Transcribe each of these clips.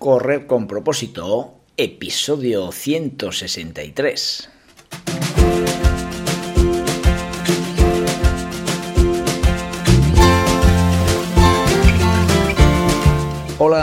Correr con propósito, episodio 163.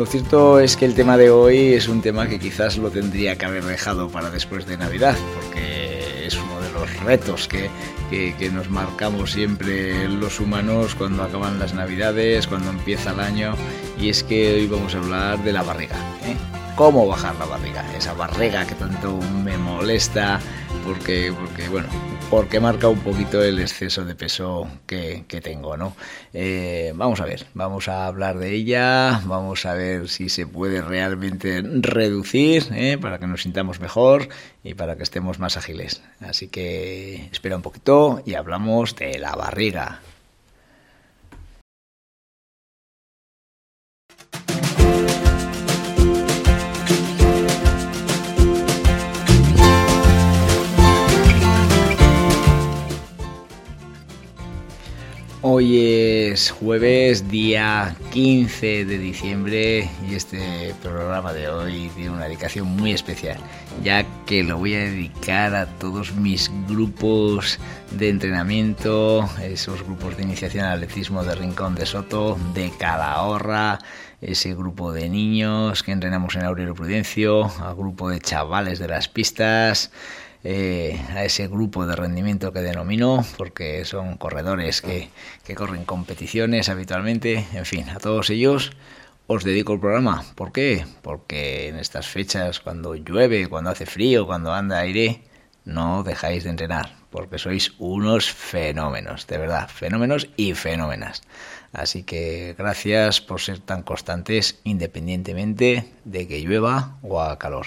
Lo cierto es que el tema de hoy es un tema que quizás lo tendría que haber dejado para después de Navidad, porque es uno de los retos que, que, nos marcamos siempre los humanos cuando acaban las Navidades, cuando empieza el año, y es que hoy vamos a hablar de la barriga. ¿eh? ¿Cómo bajar la barriga? Esa barriga que tanto me molesta, porque, porque bueno, porque marca un poquito el exceso de peso que, tengo, ¿no? Eh, vamos a ver, vamos a hablar de ella, vamos a ver si se puede realmente reducir ¿eh? para que nos sintamos mejor y para que estemos más ágiles. Así que espera un poquito y hablamos de la barriga. Hoy es jueves, día 15 de diciembre y este programa de hoy tiene una dedicación muy especial, ya que lo voy a dedicar a todos mis grupos de entrenamiento, esos grupos de iniciación al atletismo de Rincón de Soto, de Calahorra, ese grupo de niños que entrenamos en Aurelio Prudencio, al grupo de chavales de las pistas, eh, a ese grupo de rendimiento que denomino, porque son corredores que, que corren competiciones habitualmente, en fin, a todos ellos os dedico el programa. ¿Por qué? Porque en estas fechas, cuando llueve, cuando hace frío, cuando anda aire, no dejáis de entrenar, porque sois unos fenómenos, de verdad, fenómenos y fenómenas. Así que gracias por ser tan constantes independientemente de que llueva o haga calor.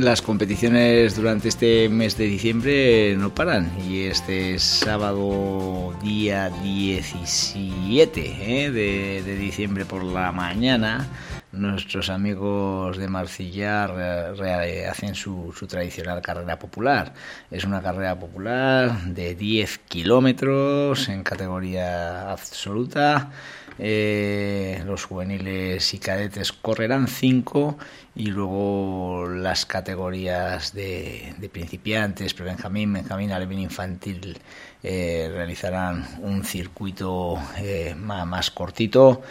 Las competiciones durante este mes de diciembre no paran y este sábado día 17 ¿eh? de, diciembre por la mañana nuestros amigos de Marcillar hacen su, su, tradicional carrera popular. Es una carrera popular de 10 kilómetros en categoría absoluta eh, los juveniles y cadetes correrán 5 y luego las categorías de, principiantes, pre-benjamín, benjamín, alevín infantil eh, realizarán un circuito eh, más, cortito.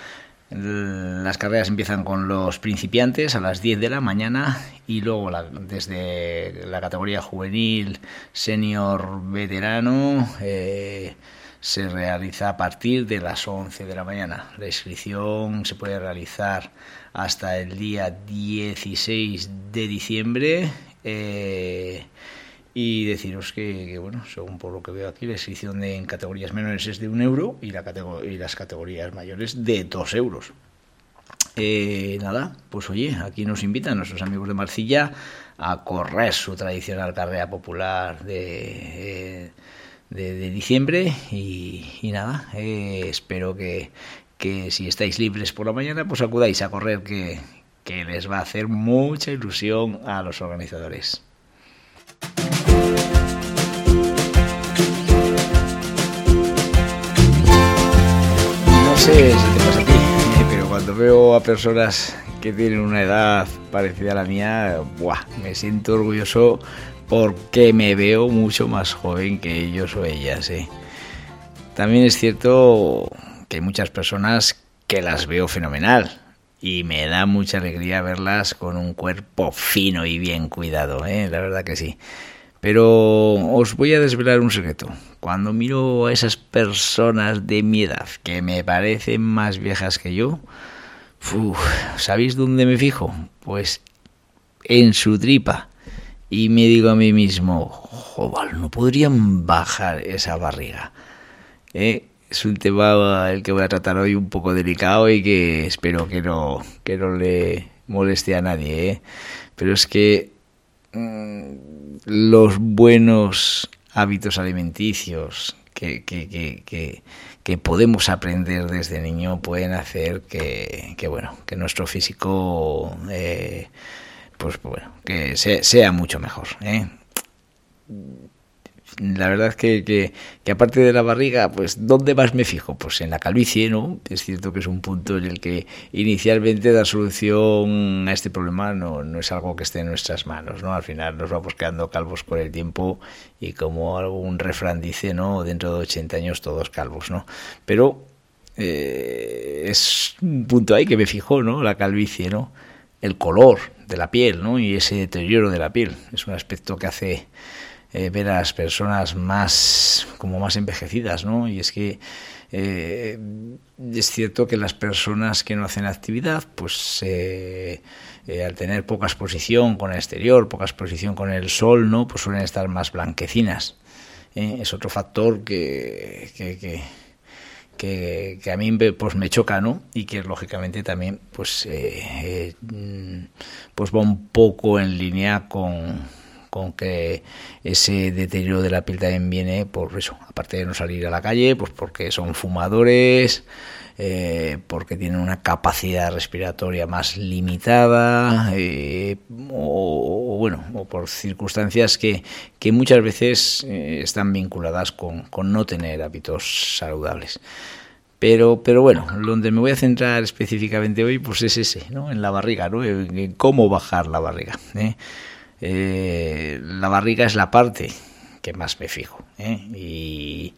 Las carreras empiezan con los principiantes a las 10 de la mañana y luego desde la categoría juvenil, senior, veterano, se realiza a partir de las 11 de la mañana. La inscripción se puede realizar hasta el día 16 de diciembre. Eh, y deciros que, bueno, según por lo que veo aquí, la inscripción en categorías menores es de un euro y, la y las categorías mayores de dos euros. Eh, nada, pues oye, aquí nos invitan nuestros amigos de Marcilla a correr su tradicional carrera popular de, eh, de, diciembre y, nada, eh, espero que, que, si estáis libres por la mañana, pues acudáis a correr que, que les va a hacer mucha ilusión a los organizadores. No sé si te pasa a ti, pero cuando veo a personas que tienen una edad parecida a la mía, ¡buah! me siento orgulloso porque me veo mucho más joven que ellos o ellas. ¿eh? También es cierto que hay muchas personas que las veo fenomenal y me da mucha alegría verlas con un cuerpo fino y bien cuidado, ¿eh? la verdad que sí. Pero os voy a desvelar un secreto. Cuando miro a esas personas de mi edad que me parecen más viejas que yo, ¿sabéis dónde me fijo? Pues en su tripa y me digo a mí mismo, joder, no podrían bajar esa barriga. ¿Eh? Es un tema el que voy a tratar hoy un poco delicado y que espero que no, que no le moleste a nadie. ¿eh? Pero es que mm, los buenos hábitos alimenticios que, que, que, que, podemos aprender desde niño pueden hacer que, bueno que nuestro físico eh, pues bueno que sea, mucho mejor ¿eh? la verdad que, que, que, aparte de la barriga, pues ¿dónde más me fijo? Pues en la calvicie, ¿no? Es cierto que es un punto en el que inicialmente dar solución a este problema no, no es algo que esté en nuestras manos, ¿no? Al final nos vamos quedando calvos por el tiempo y como algún refrán dice, ¿no? Dentro de 80 años todos calvos, ¿no? Pero eh, es un punto ahí que me fijo, ¿no? La calvicie, ¿no? El color de la piel, ¿no? Y ese deterioro de la piel. Es un aspecto que hace eh, ver a las personas más como más envejecidas, ¿no? Y es que eh, es cierto que las personas que no hacen actividad, pues eh, al tener poca exposición con el exterior, poca exposición con el sol, ¿no? Pues suelen estar más blanquecinas. Es otro factor que, que, que que, a mí pues me choca no y que lógicamente también pues mm, pues va un poco en línea con, con que ese deterioro de la piel también viene por eso, aparte de no salir a la calle, pues porque son fumadores, eh, porque tienen una capacidad respiratoria más limitada, eh, o, bueno, o por circunstancias que, que muchas veces eh, están vinculadas con, no tener hábitos saludables. Pero, pero bueno, donde me voy a centrar específicamente hoy, pues es ese, ¿no? En la barriga, ¿no? En cómo bajar la barriga. la barriga es la parte que más me fijo. Y,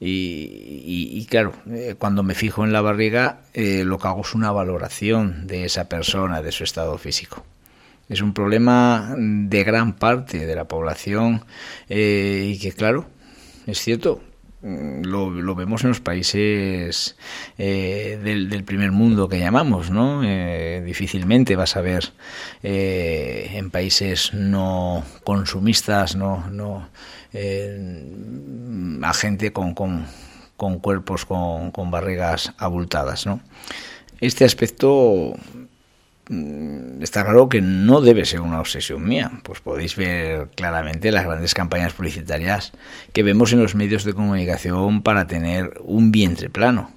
y, claro, eh, cuando me fijo en la barriga, eh, lo que hago es una valoración de esa persona, de su estado físico. Es un problema de gran parte de la población y que, claro, es cierto, lo, lo, vemos en los países eh, del, primer mundo que llamamos, ¿no? Eh, difícilmente vas a ver eh, en países no consumistas, no, no a gente con, con, con cuerpos con, con barrigas abultadas, ¿no? Este aspecto Mm, está claro que no debe ser una obsesión mía. Pues podéis ver claramente las grandes campañas publicitarias que vemos en los medios de comunicación para tener un vientre plano.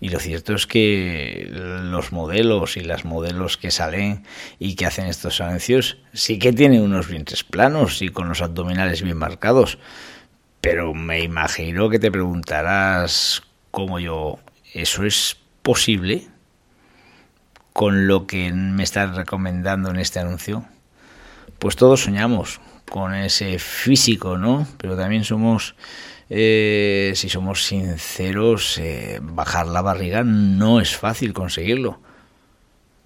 Y lo cierto es que los modelos y las modelos que salen y que hacen estos anuncios sí que tienen unos vientres planos y con los abdominales bien marcados. Pero me imagino que te preguntarás, como yo, ¿eso es posible? Con lo que me estás recomendando en este anuncio? Pues todos soñamos con ese físico, ¿no? Pero también somos, eh, si somos sinceros, eh, bajar la barriga no es fácil conseguirlo.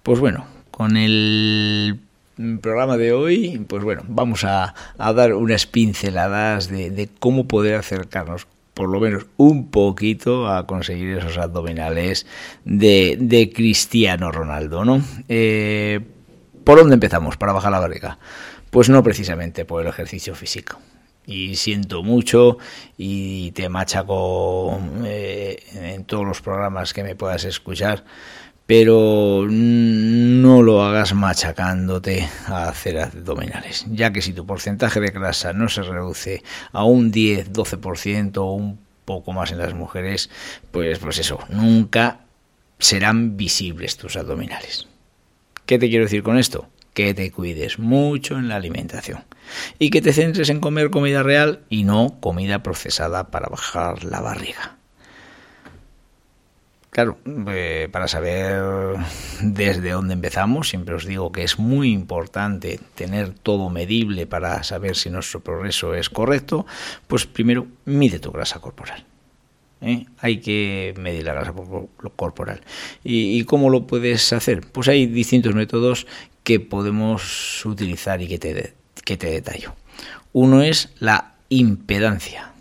Pues bueno, con el programa de hoy, pues bueno, vamos a, a dar unas pinceladas de, de cómo poder acercarnos por lo menos un poquito a conseguir esos abdominales de, de Cristiano Ronaldo, ¿no? Eh, ¿Por dónde empezamos para bajar la barriga? Pues no precisamente por el ejercicio físico. Y siento mucho y te machaco eh, en todos los programas que me puedas escuchar, pero no lo hagas machacándote a hacer abdominales, ya que si tu porcentaje de grasa no se reduce a un 10, 12% o un poco más en las mujeres, pues pues eso, nunca serán visibles tus abdominales. ¿Qué te quiero decir con esto? Que te cuides mucho en la alimentación y que te centres en comer comida real y no comida procesada para bajar la barriga. Claro, eh, para saber desde dónde empezamos, siempre os digo que es muy importante tener todo medible para saber si nuestro progreso es correcto, pues primero mide tu grasa corporal. ¿eh? Hay que medir la grasa corporal. ¿Y, ¿Y cómo lo puedes hacer? Pues hay distintos métodos que podemos utilizar y que te, que te detallo. Uno es la impedancia.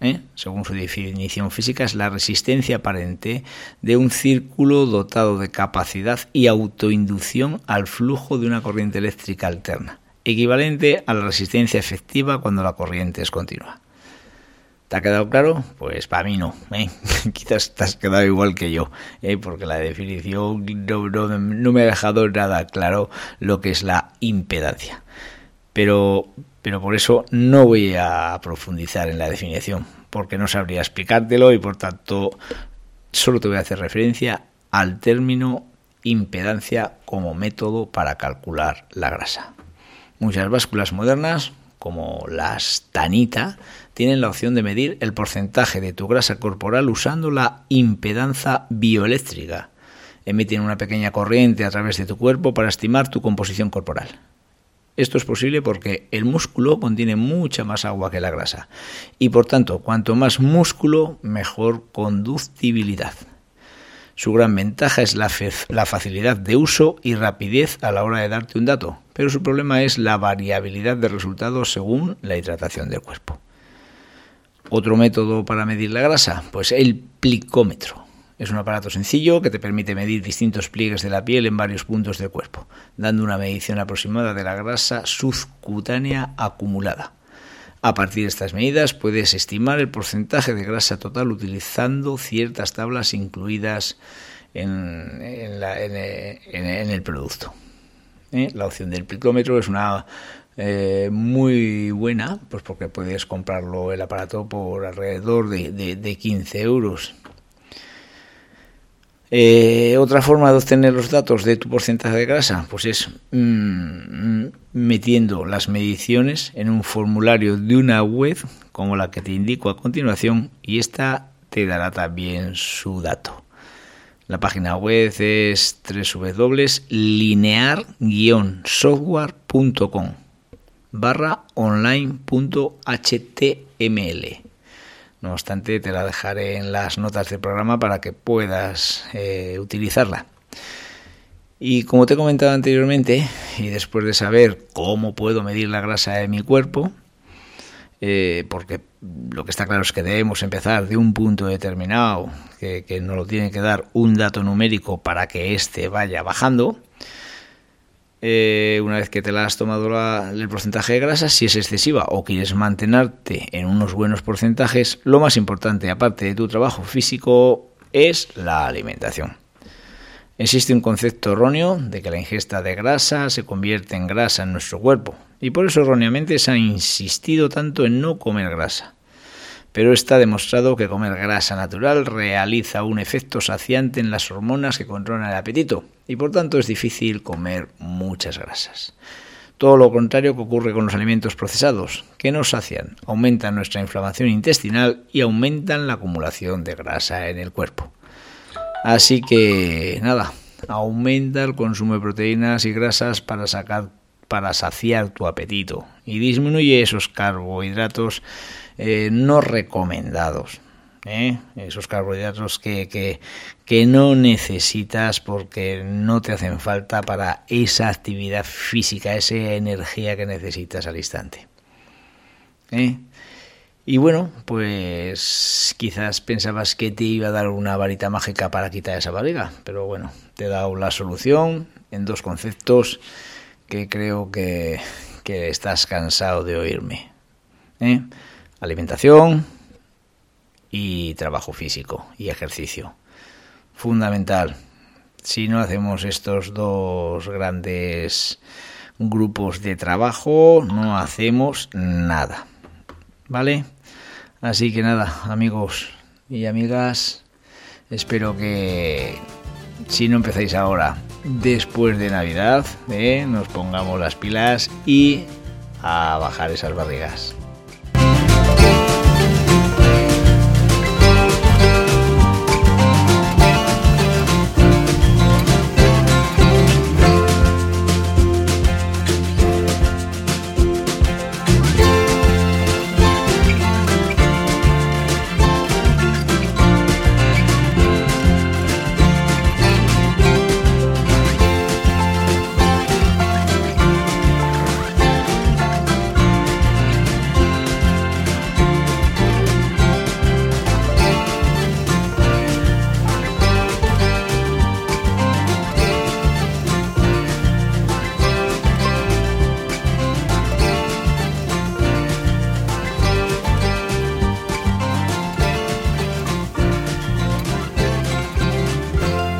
¿Eh? según su definición física, es la resistencia aparente de un círculo dotado de capacidad y autoinducción al flujo de una corriente eléctrica alterna. equivalente a la resistencia efectiva cuando la corriente es continua. ¿Te ha quedado claro? Pues para mí no. ¿eh? Quizás te has quedado igual que yo, ¿eh? porque la definición no, me ha dejado nada claro lo que es la impedancia. Pero, pero por eso no voy a profundizar en la definición, porque no sabría explicártelo y por tanto solo te voy a hacer referencia al término impedancia como método para calcular la grasa. Muchas básculas modernas, como las Tanita, tienen la opción de medir el porcentaje de tu grasa corporal usando la impedancia bioeléctrica. Emiten una pequeña corriente a través de tu cuerpo para estimar tu composición corporal. Esto es posible porque el músculo contiene mucha más agua que la grasa y por tanto, cuanto más músculo, mejor conductibilidad. Su gran ventaja es la, la, facilidad de uso y rapidez a la hora de darte un dato, pero su problema es la variabilidad de resultados según la hidratación del cuerpo. Otro método para medir la grasa, pues el plicómetro. Es un aparato sencillo que te permite medir distintos pliegues de la piel en varios puntos del cuerpo, dando una medición aproximada de la grasa subcutánea acumulada. A partir de estas medidas puedes estimar el porcentaje de grasa total utilizando ciertas tablas incluidas en, el producto. ¿Eh? La opción del plicómetro es una eh, muy buena, pues porque puedes comprarlo el aparato por alrededor de, 15 euros. Eh, otra forma de obtener los datos de tu porcentaje de grasa, pues es mm, metiendo las mediciones en un formulario de una web como la que te indico a continuación y esta te dará también su dato. La página web es www.linear-software.com barra online.html. No obstante, te la dejaré en las notas del programa para que puedas eh, utilizarla. Y como te he comentado anteriormente, y después de saber cómo puedo medir la grasa de mi cuerpo, eh, porque lo que está claro es que debemos empezar de un punto determinado, que, que nos lo tiene que dar un dato numérico para que éste vaya bajando, eh, una vez que te la has tomado el porcentaje de grasa, si es excesiva o quieres mantenerte en unos buenos porcentajes, lo más importante, aparte de tu trabajo físico, es la alimentación. Existe un concepto erróneo de que la ingesta de grasa se convierte en grasa en nuestro cuerpo, y por eso erróneamente se ha insistido tanto en no comer grasa pero está demostrado que comer grasa natural realiza un efecto saciante en las hormonas que controlan el apetito y por tanto es difícil comer muchas grasas. Todo lo contrario que ocurre con los alimentos procesados, que nos sacian, aumentan nuestra inflamación intestinal y aumentan la acumulación de grasa en el cuerpo. Así que nada, aumenta el consumo de proteínas y grasas para sacar para saciar tu apetito y disminuye esos carbohidratos eh, no recomendados. ¿eh? Esos carbohidratos que, que, que, no necesitas porque no te hacen falta para esa actividad física, esa energía que necesitas al instante. ¿eh? Y bueno, pues quizás pensabas que te iba a dar una varita mágica para quitar esa barriga, pero bueno, te he dado la solución en dos conceptos que creo que, que estás cansado de oírme. ¿eh? alimentación y trabajo físico y ejercicio. Fundamental. Si no hacemos estos dos grandes grupos de trabajo, no hacemos nada. ¿Vale? Así que nada, amigos y amigas, espero que si no empezáis ahora, después de Navidad, ¿eh? nos pongamos las pilas y a bajar esas barrigas.